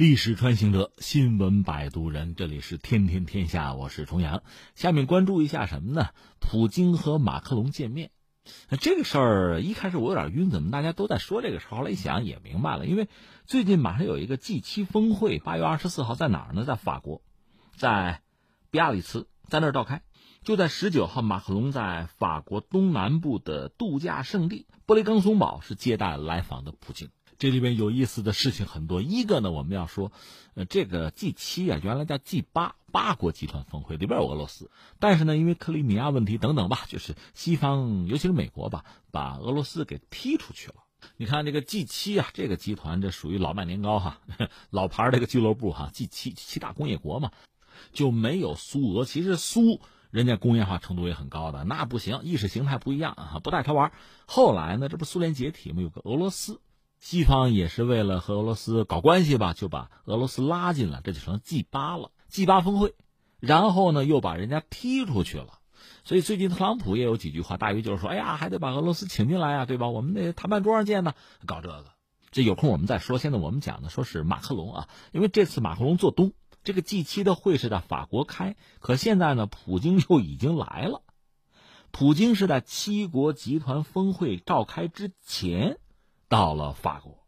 历史穿行者，新闻摆渡人，这里是天天天下，我是重阳。下面关注一下什么呢？普京和马克龙见面，这个事儿一开始我有点晕，怎么大家都在说这个事儿？后来一想也明白了，因为最近马上有一个 G 七峰会，八月二十四号在哪儿呢？在法国，在比亚里茨，在那儿召开。就在十九号，马克龙在法国东南部的度假胜地布雷冈松堡是接待来访的普京。这里面有意思的事情很多。一个呢，我们要说，呃，这个 G 七啊，原来叫 G 八八国集团峰会，里边有俄罗斯，但是呢，因为克里米亚问题等等吧，就是西方，尤其是美国吧，把俄罗斯给踢出去了。你看这个 G 七啊，这个集团这属于老卖年糕哈，老牌这个俱乐部哈，G 七七大工业国嘛，就没有苏俄。其实苏人家工业化程度也很高的，那不行，意识形态不一样啊，不带他玩。后来呢，这不苏联解体嘛？有个俄罗斯。西方也是为了和俄罗斯搞关系吧，就把俄罗斯拉进来，这就成 G 八了。G 八峰会，然后呢又把人家踢出去了。所以最近特朗普也有几句话，大约就是说：“哎呀，还得把俄罗斯请进来呀，对吧？我们得谈判桌上见呢。”搞这个，这有空我们再说。现在我们讲的说是马克龙啊，因为这次马克龙做东，这个 G 七的会是在法国开，可现在呢，普京就已经来了。普京是在七国集团峰会召开之前。到了法国，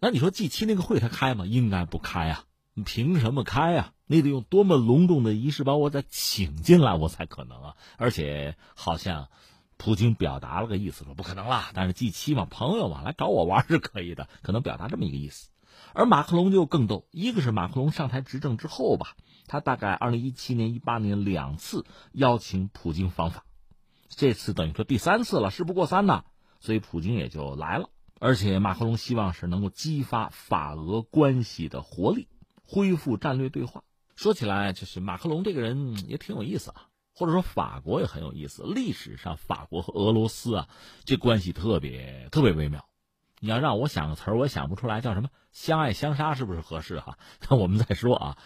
那你说 G 七那个会他开吗？应该不开啊！凭什么开啊？你得用多么隆重的仪式把我再请进来，我才可能啊！而且好像普京表达了个意思，说不可能啦。但是 G 七嘛，朋友嘛，来找我玩是可以的，可能表达这么一个意思。而马克龙就更逗，一个是马克龙上台执政之后吧，他大概二零一七年、一八年两次邀请普京访法，这次等于说第三次了，事不过三呐，所以普京也就来了。而且马克龙希望是能够激发法俄关系的活力，恢复战略对话。说起来，就是马克龙这个人也挺有意思啊，或者说法国也很有意思。历史上，法国和俄罗斯啊，这关系特别特别微妙。你要让我想个词儿，我想不出来，叫什么“相爱相杀”是不是合适哈？那我们再说啊。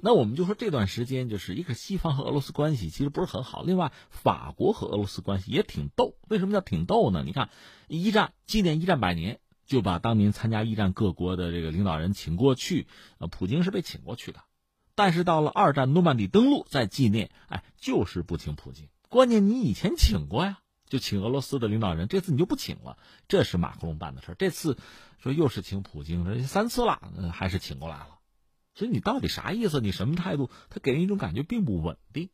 那我们就说这段时间，就是一个西方和俄罗斯关系其实不是很好。另外，法国和俄罗斯关系也挺逗。为什么叫挺逗呢？你看，一战纪念一战百年，就把当年参加一战各国的这个领导人请过去。呃，普京是被请过去的，但是到了二战诺曼底登陆再纪念，哎，就是不请普京。关键你以前请过呀，就请俄罗斯的领导人，这次你就不请了。这是马克龙办的事这次说又是请普京，这三次了，还是请过来了。所以你到底啥意思？你什么态度？他给人一种感觉并不稳定。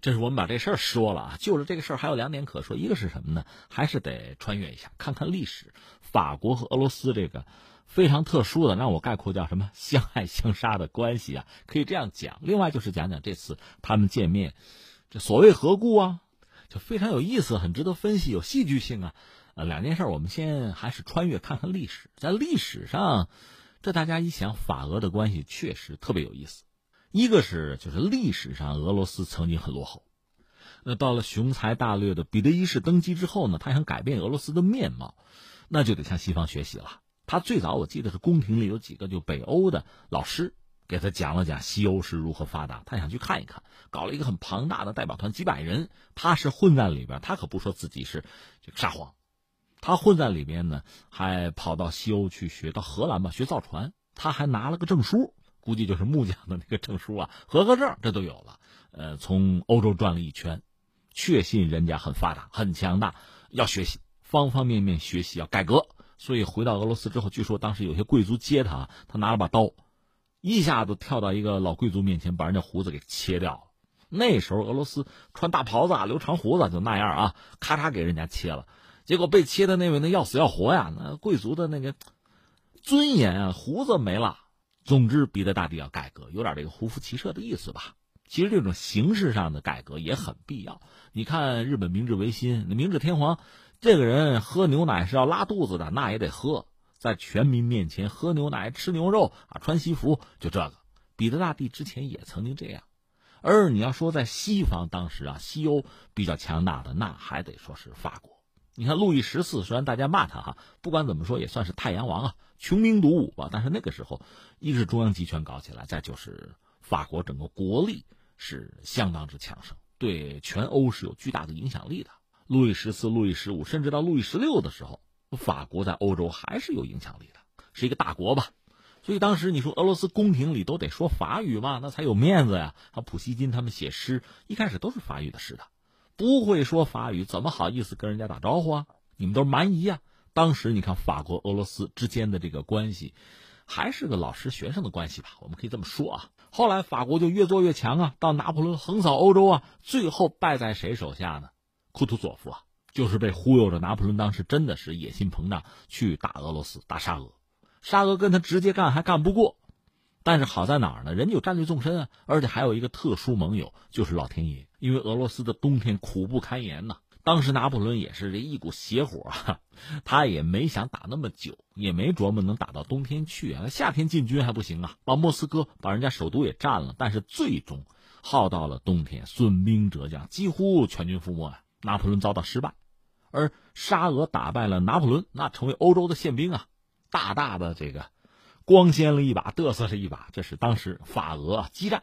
这是我们把这事儿说了啊。就是这个事儿还有两点可说，一个是什么呢？还是得穿越一下，看看历史。法国和俄罗斯这个非常特殊的，让我概括叫什么相爱相杀的关系啊，可以这样讲。另外就是讲讲这次他们见面，这所谓何故啊，就非常有意思，很值得分析，有戏剧性啊。呃，两件事我们先还是穿越看看历史，在历史上。这大家一想，法俄的关系确实特别有意思。一个是，就是历史上俄罗斯曾经很落后，那到了雄才大略的彼得一世登基之后呢，他想改变俄罗斯的面貌，那就得向西方学习了。他最早我记得是宫廷里有几个就北欧的老师给他讲了讲西欧是如何发达，他想去看一看，搞了一个很庞大的代表团，几百人，他是混在里边，他可不说自己是这个沙皇。他混在里面呢，还跑到西欧去学，到荷兰吧学造船。他还拿了个证书，估计就是木匠的那个证书啊，合格证这都有了。呃，从欧洲转了一圈，确信人家很发达、很强大，要学习，方方面面学习，要改革。所以回到俄罗斯之后，据说当时有些贵族接他，他拿了把刀，一下子跳到一个老贵族面前，把人家胡子给切掉了。那时候俄罗斯穿大袍子、留长胡子就那样啊，咔嚓给人家切了。结果被切的那位那要死要活呀，那贵族的那个尊严啊，胡子没了。总之，彼得大帝要改革，有点这个胡服骑射的意思吧。其实这种形式上的改革也很必要。你看日本明治维新，明治天皇这个人喝牛奶是要拉肚子的，那也得喝，在全民面前喝牛奶、吃牛肉啊，穿西服，就这个。彼得大帝之前也曾经这样。而你要说在西方当时啊，西欧比较强大的，那还得说是法国。你看路易十四，虽然大家骂他哈，不管怎么说也算是太阳王啊，穷兵黩武吧。但是那个时候，一是中央集权搞起来，再就是法国整个国力是相当之强盛，对全欧是有巨大的影响力的。路易十四、路易十五，甚至到路易十六的时候，法国在欧洲还是有影响力的，是一个大国吧。所以当时你说俄罗斯宫廷里都得说法语嘛，那才有面子呀。啊，普希金他们写诗一开始都是法语的诗的，不会说法语怎么好意思跟人家打招呼啊？你们都是蛮夷呀。当时你看法国俄罗斯之间的这个关系，还是个老师学生的关系吧？我们可以这么说啊。后来法国就越做越强啊，到拿破仑横扫欧洲啊，最后败在谁手下呢？库图佐夫啊，就是被忽悠着。拿破仑当时真的是野心膨胀，去打俄罗斯，打沙俄。沙俄跟他直接干还干不过，但是好在哪儿呢？人家有战略纵深啊，而且还有一个特殊盟友，就是老天爷。因为俄罗斯的冬天苦不堪言呐，当时拿破仑也是这一股邪火啊，他也没想打那么久，也没琢磨能打到冬天去啊。夏天进军还不行啊，把莫斯科、把人家首都也占了，但是最终耗到了冬天，损兵折将，几乎全军覆没啊。拿破仑遭到失败，而沙俄打败了拿破仑，那成为欧洲的宪兵啊。大大的这个光鲜了一把，嘚瑟了一把，这是当时法俄激战，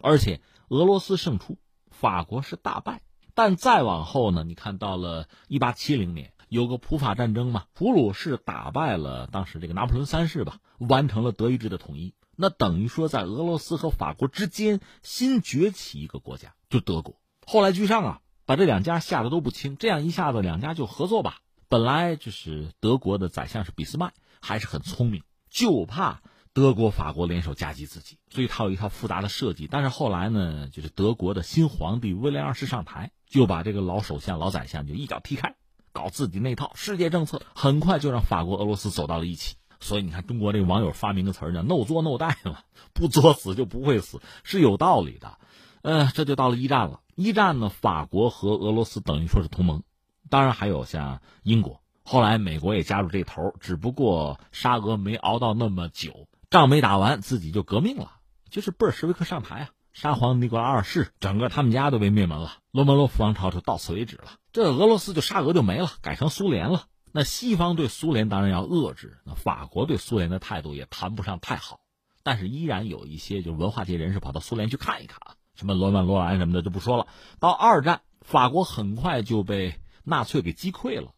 而且俄罗斯胜出，法国是大败。但再往后呢，你看到了一八七零年有个普法战争嘛，普鲁士打败了当时这个拿破仑三世吧，完成了德意志的统一。那等于说在俄罗斯和法国之间新崛起一个国家，就德国。后来居上啊，把这两家吓得都不轻，这样一下子两家就合作吧。本来就是德国的宰相是俾斯麦。还是很聪明，就怕德国、法国联手夹击自己，所以他有一套复杂的设计。但是后来呢，就是德国的新皇帝威廉二世上台，就把这个老首相、老宰相就一脚踢开，搞自己那套世界政策，很快就让法国、俄罗斯走到了一起。所以你看，中国这个网友发明个词儿叫 “no 作 no 带”嘛，不作死就不会死，是有道理的。呃，这就到了一战了。一战呢，法国和俄罗斯等于说是同盟，当然还有像英国。后来美国也加入这头，只不过沙俄没熬到那么久，仗没打完，自己就革命了，就是布尔什维克上台啊，沙皇尼古拉二世，整个他们家都被灭门了，罗曼诺夫王朝就到此为止了。这俄罗斯就沙俄就没了，改成苏联了。那西方对苏联当然要遏制，那法国对苏联的态度也谈不上太好，但是依然有一些就文化界人士跑到苏联去看一看啊，什么罗曼罗兰什么的就不说了。到二战，法国很快就被纳粹给击溃了。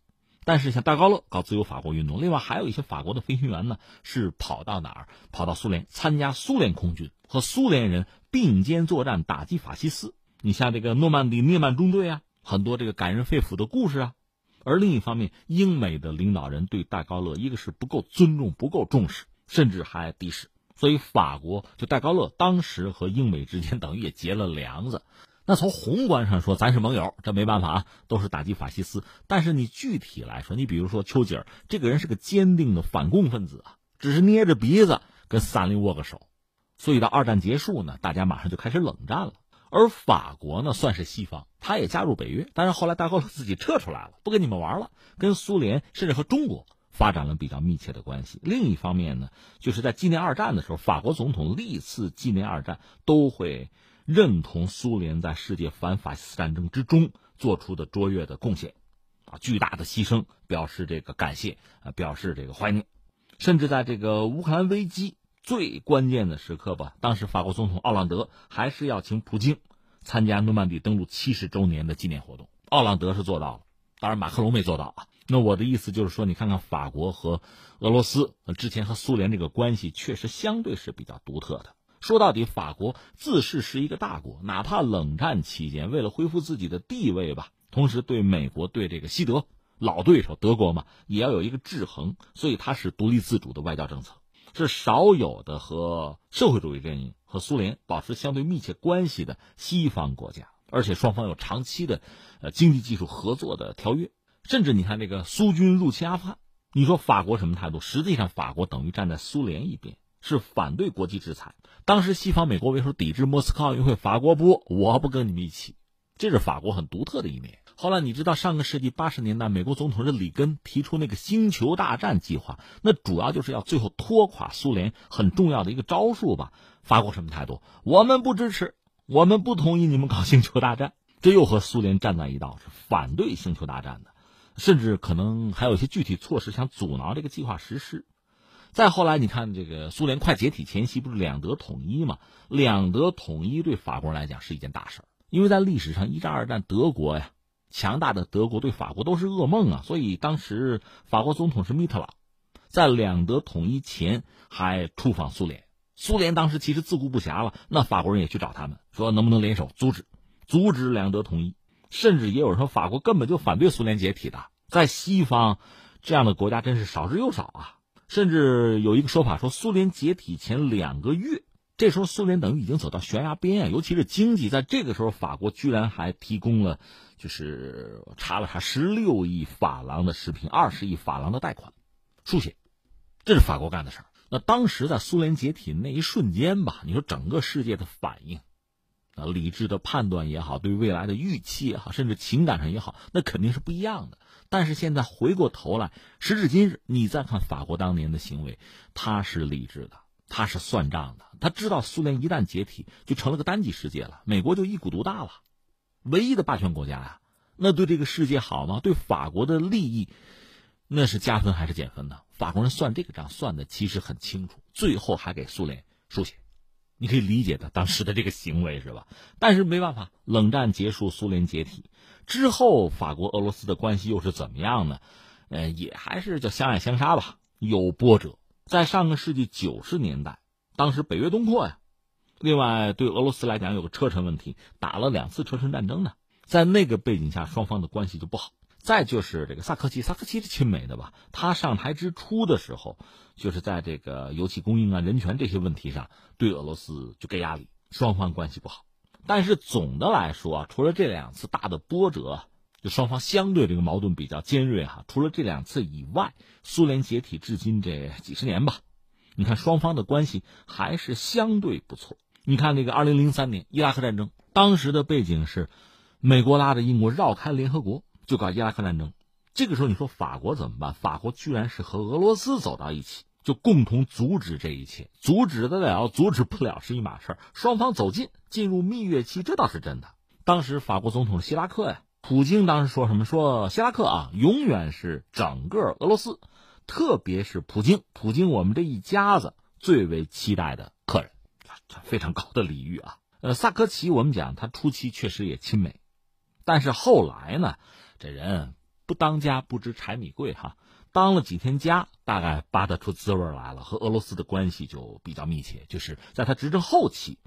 但是像戴高乐搞自由法国运动，另外还有一些法国的飞行员呢，是跑到哪儿？跑到苏联参加苏联空军，和苏联人并肩作战，打击法西斯。你像这个诺曼底涅曼中队啊，很多这个感人肺腑的故事啊。而另一方面，英美的领导人对戴高乐一个是不够尊重、不够重视，甚至还敌视。所以法国就戴高乐当时和英美之间等于也结了梁子。那从宏观上说，咱是盟友，这没办法啊，都是打击法西斯。但是你具体来说，你比如说丘吉尔这个人是个坚定的反共分子啊，只是捏着鼻子跟斯大林握个手。所以到二战结束呢，大家马上就开始冷战了。而法国呢，算是西方，他也加入北约，但是后来戴高乐自己撤出来了，不跟你们玩了，跟苏联甚至和中国发展了比较密切的关系。另一方面呢，就是在纪念二战的时候，法国总统历次纪念二战都会。认同苏联在世界反法西斯战争之中做出的卓越的贡献，啊，巨大的牺牲，表示这个感谢，啊，表示这个怀念，甚至在这个乌克兰危机最关键的时刻吧，当时法国总统奥朗德还是要请普京参加诺曼底登陆七十周年的纪念活动，奥朗德是做到了，当然马克龙没做到啊。那我的意思就是说，你看看法国和俄罗斯之前和苏联这个关系，确实相对是比较独特的。说到底，法国自视是一个大国，哪怕冷战期间为了恢复自己的地位吧，同时对美国、对这个西德老对手德国嘛，也要有一个制衡，所以它是独立自主的外交政策，是少有的和社会主义阵营和苏联保持相对密切关系的西方国家，而且双方有长期的呃经济技术合作的条约，甚至你看这个苏军入侵阿富汗，你说法国什么态度？实际上，法国等于站在苏联一边。是反对国际制裁。当时西方美国为首抵制莫斯科奥运会，法国不，我不跟你们一起。这是法国很独特的一面。后来你知道，上个世纪八十年代，美国总统是里根提出那个星球大战计划，那主要就是要最后拖垮苏联，很重要的一个招数吧。法国什么态度？我们不支持，我们不同意你们搞星球大战。这又和苏联站在一道，是反对星球大战的，甚至可能还有一些具体措施想阻挠这个计划实施。再后来，你看这个苏联快解体前夕，不是两德统一嘛？两德统一对法国人来讲是一件大事儿，因为在历史上一战、二战，德国呀，强大的德国对法国都是噩梦啊。所以当时法国总统是密特朗，在两德统一前还出访苏联。苏联当时其实自顾不暇了，那法国人也去找他们，说能不能联手阻止，阻止两德统一。甚至也有人说法国根本就反对苏联解体的。在西方，这样的国家真是少之又少啊。甚至有一个说法说，苏联解体前两个月，这时候苏联等于已经走到悬崖边啊，尤其是经济，在这个时候，法国居然还提供了，就是查了查，十六亿法郎的食品，二十亿法郎的贷款，输血，这是法国干的事儿。那当时在苏联解体那一瞬间吧，你说整个世界的反应，啊，理智的判断也好，对未来的预期也好，甚至情感上也好，那肯定是不一样的。但是现在回过头来，时至今日，你再看法国当年的行为，他是理智的，他是算账的，他知道苏联一旦解体，就成了个单极世界了，美国就一股独大了，唯一的霸权国家呀，那对这个世界好吗？对法国的利益？那是加分还是减分呢？法国人算这个账算的其实很清楚，最后还给苏联输血，你可以理解他当时的这个行为是吧？但是没办法，冷战结束，苏联解体之后，法国俄罗斯的关系又是怎么样呢？呃，也还是叫相爱相杀吧，有波折。在上个世纪九十年代，当时北约东扩呀，另外对俄罗斯来讲有个车臣问题，打了两次车臣战争呢，在那个背景下，双方的关系就不好。再就是这个萨科齐，萨科齐是亲美的吧？他上台之初的时候，就是在这个油气供应啊、人权这些问题上，对俄罗斯就给压力，双方关系不好。但是总的来说啊，除了这两次大的波折，就双方相对这个矛盾比较尖锐哈。除了这两次以外，苏联解体至今这几十年吧，你看双方的关系还是相对不错。你看那个二零零三年伊拉克战争，当时的背景是美国拉着英国绕开联合国。就搞伊拉克战争，这个时候你说法国怎么办？法国居然是和俄罗斯走到一起，就共同阻止这一切，阻止得了，阻止不了是一码事。双方走近，进入蜜月期，这倒是真的。当时法国总统希拉克呀，普京当时说什么？说希拉克啊，永远是整个俄罗斯，特别是普京，普京我们这一家子最为期待的客人，非常高的礼遇啊。呃，萨科齐我们讲他初期确实也亲美，但是后来呢？这人不当家不知柴米贵哈，当了几天家，大概扒得出滋味来了。和俄罗斯的关系就比较密切，就是在他执政后期，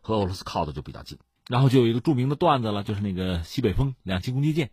和俄罗斯靠的就比较近。然后就有一个著名的段子了，就是那个西北风两栖攻击舰。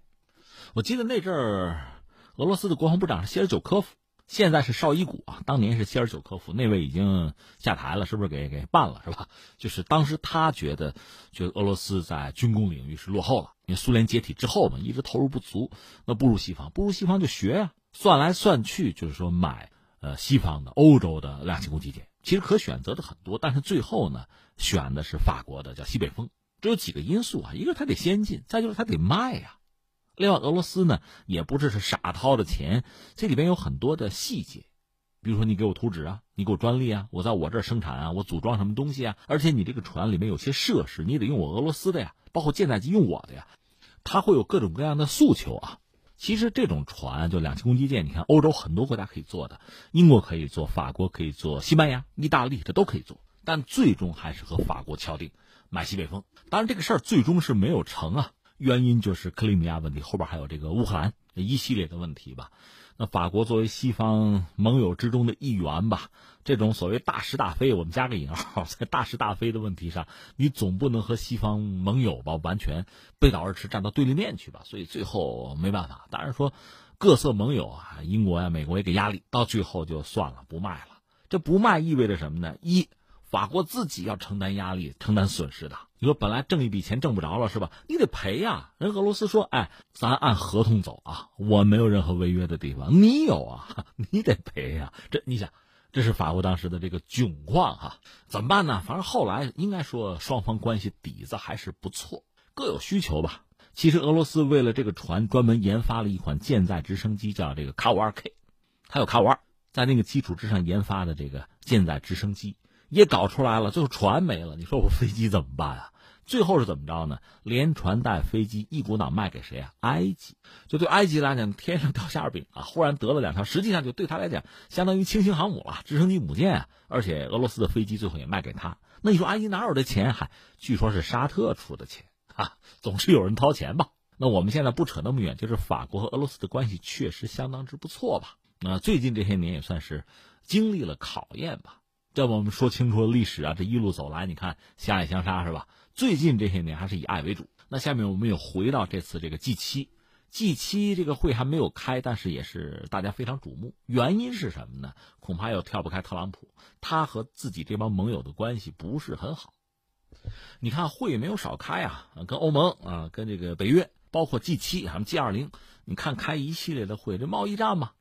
我记得那阵儿，俄罗斯的国防部长是谢尔久科夫。现在是绍伊古啊，当年是谢尔久科夫，那位已经下台了，是不是给给办了是吧？就是当时他觉得，觉得俄罗斯在军工领域是落后了，因为苏联解体之后嘛，一直投入不足，那不如西方，不如西方就学呀。算来算去，就是说买呃西方的、欧洲的两栖攻击舰，其实可选择的很多，但是最后呢，选的是法国的，叫西北风。这有几个因素啊，一个它得先进，再就是它得卖呀。另外，俄罗斯呢也不是是傻掏的钱，这里边有很多的细节，比如说你给我图纸啊，你给我专利啊，我在我这儿生产啊，我组装什么东西啊，而且你这个船里面有些设施，你得用我俄罗斯的呀，包括舰载机用我的呀，它会有各种各样的诉求啊。其实这种船就两栖攻击舰，你看欧洲很多国家可以做的，英国可以做，法国可以做，西班牙、意大利这都可以做，但最终还是和法国敲定买西北风。当然，这个事儿最终是没有成啊。原因就是克里米亚问题，后边还有这个乌克兰一系列的问题吧。那法国作为西方盟友之中的一员吧，这种所谓大是大非，我们加个引号，在大是大非的问题上，你总不能和西方盟友吧完全背道而驰，站到对立面去吧。所以最后没办法，当然说各色盟友啊，英国呀、美国也给压力，到最后就算了，不卖了。这不卖意味着什么呢？一法国自己要承担压力、承担损失的。你说本来挣一笔钱挣不着了是吧？你得赔呀。人俄罗斯说：“哎，咱按合同走啊，我没有任何违约的地方。你有啊，你得赔呀。”这你想，这是法国当时的这个窘况哈。怎么办呢？反正后来应该说双方关系底子还是不错，各有需求吧。其实俄罗斯为了这个船专门研发了一款舰载直升机，叫这个卡五二 K，还有卡五二，在那个基础之上研发的这个舰载直升机。也搞出来了，最后船没了，你说我飞机怎么办啊？最后是怎么着呢？连船带飞机一股脑卖给谁啊？埃及。就对埃及来讲，天上掉馅饼啊！忽然得了两条，实际上就对他来讲，相当于轻型航母了，直升机母舰啊！而且俄罗斯的飞机最后也卖给他。那你说埃及哪有这钱？还据说是沙特出的钱啊！总是有人掏钱吧？那我们现在不扯那么远，就是法国和俄罗斯的关系确实相当之不错吧？那最近这些年也算是经历了考验吧。这我们说清楚了历史啊，这一路走来，你看相爱相杀是吧？最近这些年还是以爱为主。那下面我们又回到这次这个 G 七，G 七这个会还没有开，但是也是大家非常瞩目。原因是什么呢？恐怕又跳不开特朗普，他和自己这帮盟友的关系不是很好。你看会没有少开啊，跟欧盟啊，跟这个北约，包括 G 七，还有 G 二零，你看开一系列的会，这贸易战嘛。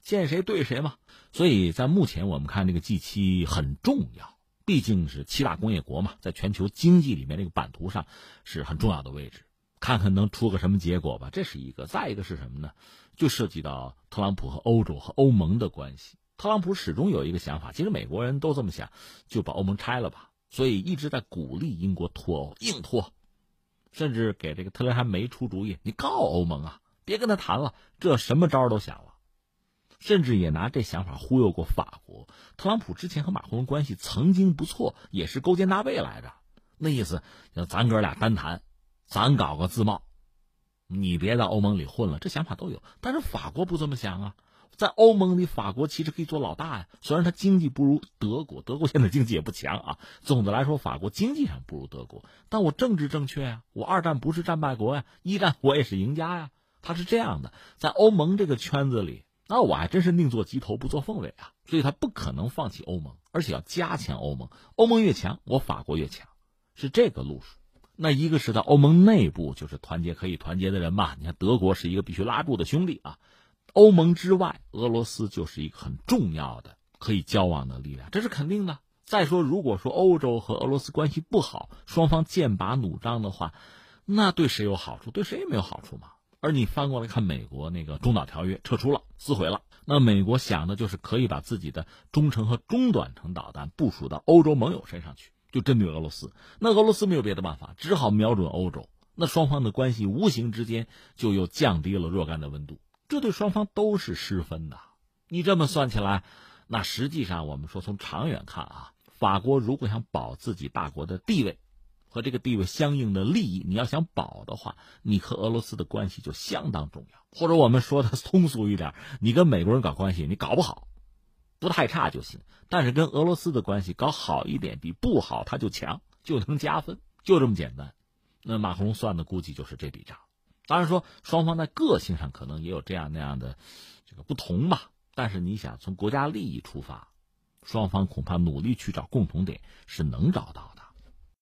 见谁对谁嘛，所以在目前我们看这个 G 七很重要，毕竟是七大工业国嘛，在全球经济里面这个版图上是很重要的位置。看看能出个什么结果吧，这是一个。再一个是什么呢？就涉及到特朗普和欧洲和欧盟的关系。特朗普始终有一个想法，其实美国人都这么想，就把欧盟拆了吧。所以一直在鼓励英国脱欧，硬脱，甚至给这个特雷莎梅出主意，你告欧盟啊，别跟他谈了，这什么招都想了。甚至也拿这想法忽悠过法国。特朗普之前和马克龙关系曾经不错，也是勾肩搭背来着。那意思，咱哥俩单谈，咱搞个自贸，你别在欧盟里混了。这想法都有，但是法国不这么想啊。在欧盟里，法国其实可以做老大呀。虽然它经济不如德国，德国现在经济也不强啊。总的来说，法国经济上不如德国，但我政治正确呀。我二战不是战败国呀，一战我也是赢家呀。他是这样的，在欧盟这个圈子里。那我还真是宁做鸡头不做凤尾啊，所以他不可能放弃欧盟，而且要加强欧盟。欧盟越强，我法国越强，是这个路数。那一个是在欧盟内部，就是团结可以团结的人嘛。你看德国是一个必须拉住的兄弟啊。欧盟之外，俄罗斯就是一个很重要的可以交往的力量，这是肯定的。再说，如果说欧洲和俄罗斯关系不好，双方剑拔弩张的话，那对谁有好处？对谁也没有好处嘛。而你翻过来看，美国那个中导条约撤出了，撕毁了。那美国想的就是可以把自己的中程和中短程导弹部署到欧洲盟友身上去，就针对俄罗斯。那俄罗斯没有别的办法，只好瞄准欧洲。那双方的关系无形之间就又降低了若干的温度，这对双方都是失分的。你这么算起来，那实际上我们说从长远看啊，法国如果想保自己大国的地位。和这个地位相应的利益，你要想保的话，你和俄罗斯的关系就相当重要。或者我们说的 通俗一点，你跟美国人搞关系，你搞不好，不太差就行。但是跟俄罗斯的关系搞好一点，比不好他就强，就能加分，就这么简单。那马克龙算的估计就是这笔账。当然说双方在个性上可能也有这样那样的这个不同吧。但是你想从国家利益出发，双方恐怕努力去找共同点是能找到的。